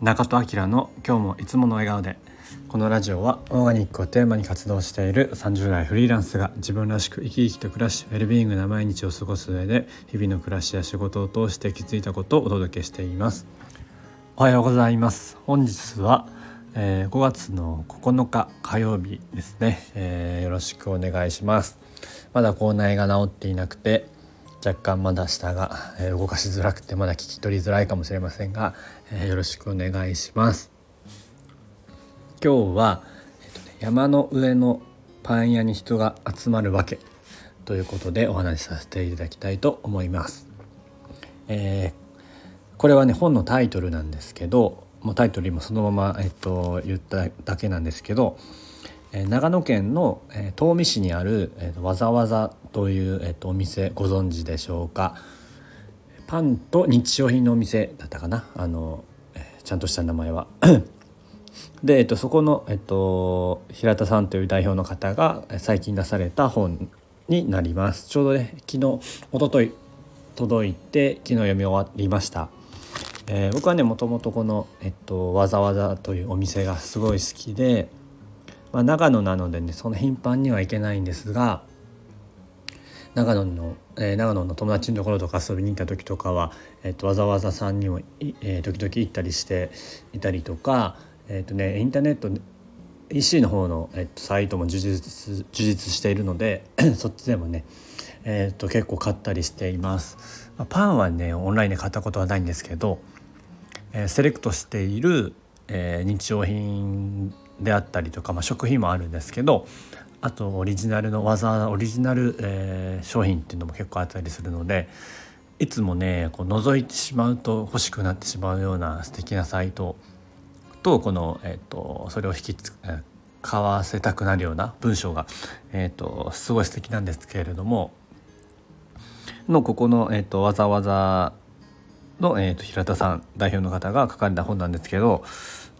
中戸明の今日もいつもの笑顔で。このラジオはオーガニックをテーマに活動している30代フリーランスが自分らしく生き生きと暮らしウェルビーイングな毎日を過ごす上で日々の暮らしや仕事を通して気づいたことをお届けしています。おはようございます。本日は、えー、5月の9日火曜日ですね、えー、よろしくお願いします。まだ口内が治っていなくて若干まだ下が、え動かしづらくてまだ聞き取りづらいかもしれませんが、えよろしくお願いします。今日は、えっとね、山の上のパン屋に人が集まるわけということでお話しさせていただきたいと思います。えー、これはね本のタイトルなんですけどもうタイトルもそのまま、えっと、言っただけなんですけど長野県の、東御市にある、わざわざという、お店ご存知でしょうか？パンと日用品のお店だったかな？あの、ちゃんとした名前は。で、えー、とそこの、えー、と平田さんという代表の方が最近出された本になります。ちょうどね昨日一昨日届いて昨日読み終わりました。えー、僕はねもともとこの、えっと、わざわざというお店がすごい好きでまあ、長野なのでねそんな頻繁には行けないんですが長野の、えー、長野の友達のところとか遊びに行った時とかは、えーと、わざわざさんにも、えー、時々行ったりしていたりとか、えーとね、インターネット EC の方の、えーと、サイトも充実充実しているので そっちでもね、えーと、結構買ったりしています。まあ、パンはねオンラインで買ったことはないんですけど、えー、セレクトしている、えー、日用品であったりとか、まあ、食品もあるんですけどあとオリジナルの技オリジナル、えー、商品っていうのも結構あったりするのでいつもねこう覗いてしまうと欲しくなってしまうような素敵なサイトとこの、えーと、それを引きつ買わせたくなるような文章が、えーと、すごい素敵なんですけれどものここの、えーと、わざわざの、えー、と平田さん代表の方が書かれた本なんですけど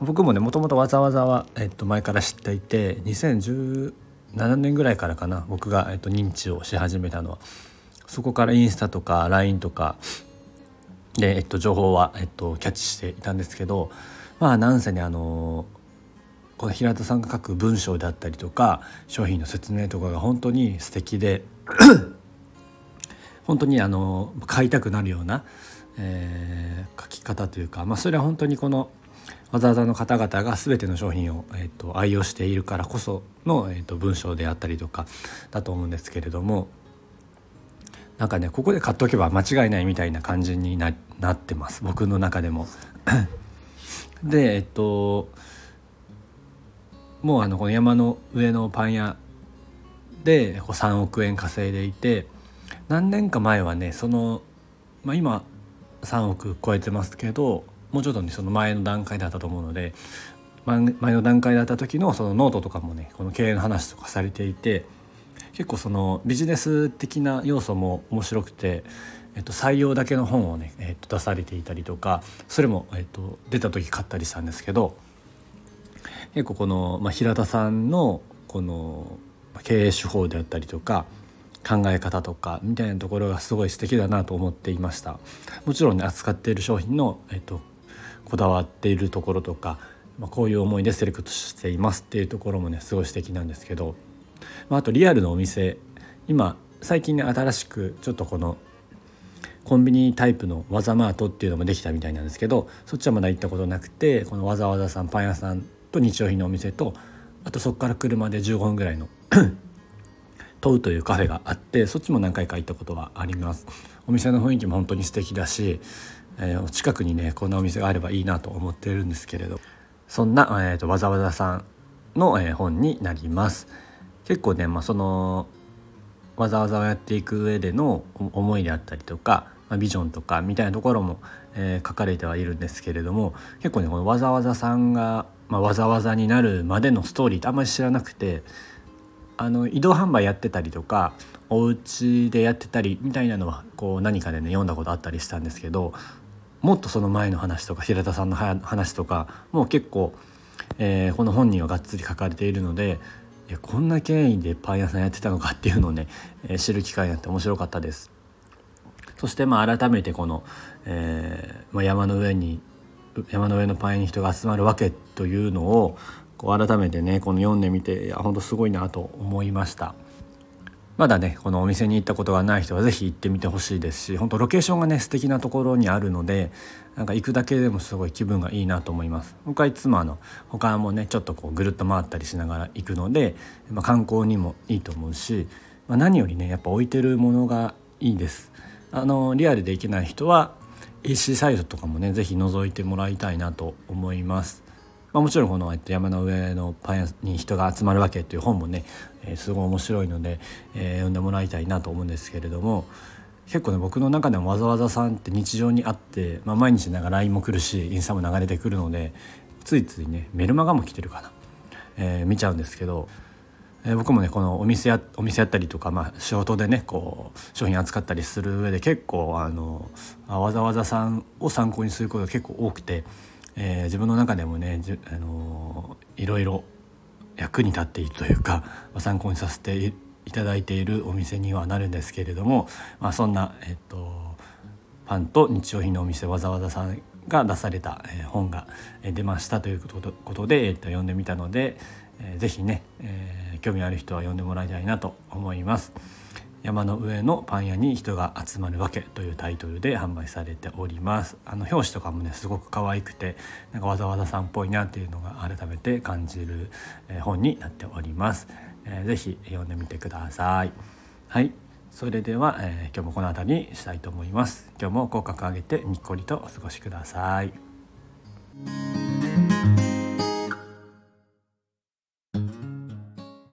僕もねもともとわざわざは、えっと、前から知っていて2017年ぐらいからかな僕が、えっと、認知をし始めたのは。そこからインスタとか LINE とかで、えっと、情報は、えっと、キャッチしていたんですけどまあなんせねあのこの平田さんが書く文章であったりとか商品の説明とかが本当に素敵で 本当にあの買いたくなるような、えー、書き方というか、まあ、それは本当にこのわざわざの方々が全ての商品を、えーと、愛用しているからこその、えーと、文章であったりとかだと思うんですけれどもなんかねここで買っておけば間違いないみたいな感じにななってます僕の中でも。でえっともうあのこの山の上のパン屋でこう3億円稼いでいて何年か前はねその、まあ、今3億超えてますけどもうちょっとねその前の段階だったと思うので前の段階だった時のそのノートとかもねこの経営の話とかされていて結構そのビジネス的な要素も面白くて、えっと、採用だけの本をね、えっと、出されていたりとかそれも、えっと、出た時買ったりしたんですけど結構この、まあ、平田さんのこの経営手法であったりとか考え方とかみたいなところがすごい素敵だなと思っていました。もちろんね扱っている商品の、えっと、こだわっているところとか、まあ、こういう思いでセレクトしていますっていうところもねすごい素敵なんですけど、まあ、あとリアルのお店今最近ね新しくちょっとこのコンビニタイプのわざマートっていうのもできたみたいなんですけどそっちはまだ行ったことなくてこのわざわざさんパン屋さんと日用品のお店とあとそこから車で15分ぐらいの トウというカフェがあってそっちも何回か行ったことはあります。お店の雰囲気も本当に素敵だしえー、近くにねこんなお店があればいいなと思ってるんですけれどそんな、えーと、わざわざさんの、えー、本になります。結構ね、まあ、そのわざわざをやっていく上での思いであったりとか、まあ、ビジョンとかみたいなところも、えー、書かれてはいるんですけれども結構ねこのわざわざさんが、まあ、わざわざになるまでのストーリーってあんまり知らなくてあの移動販売やってたりとかお家でやってたりみたいなのはこう何かでね読んだことあったりしたんですけどもっとその前の話とか平田さんの話とかもう結構、えー、この本人はがっつり書かれているのでいやこんな経緯でパン屋さんやってたのかっていうのをね、えー、知る機会になって面白かったです。そしてまあ改めてこの、えーまあ、山の上に山の上のパン屋に人が集まるわけというのをこう改めてねこの読んでみていや本当すごいなと思いました。まだねこのお店に行ったことがない人は是非行ってみてほしいですし本当ロケーションがね素敵なところにあるのでなんか行くだけでもすごい気分がいいなと思います。僕はいつもあの他もねちょっとこうぐるっと回ったりしながら行くので、まあ、観光にもいいと思うし、まあ、何よりねやっぱ置いてるものがいいです。あのリアルで行けない人は EC サイトとかもね是非覗いてもらいたいなと思います。まあ、もちろんこのえっと山の上のパン屋に人が集まるわけっていう本もね、えー、すごい面白いので、えー、読んでもらいたいなと思うんですけれども結構ね僕の中でもわざわざさんって日常にあって、まあ、毎日なんか LINE も来るしインスタも流れてくるのでついついねメルマガも来てるかな、えー、見ちゃうんですけど、え、僕もねこのお店やお店やったりとか、まあ、仕事でねこう商品扱ったりする上で結構あのわざわざさんを参考にすることが結構多くて。えー、自分の中でもね、あのー、いろいろ役に立っているというか、参考にさせていただいているお店にはなるんですけれども、まあ、そんな、えっと、パンと日用品のお店わざわざさんが出された本が出ましたということで、えっと、読んでみたので、えー、ぜひね、えー、興味ある人は読んでもらいたいなと思います。山の上のパン屋に人が集まるわけというタイトルで販売されております。あの表紙とかもねすごく可愛くてなんかわざわざさんっぽいなっていうのが改めて感じる本になっております、えー、ぜひ読んでみてください。はい。それでは、えー、今日もこの辺りにしたいと思います。今日も口角上げてにっこりとお過ごしください。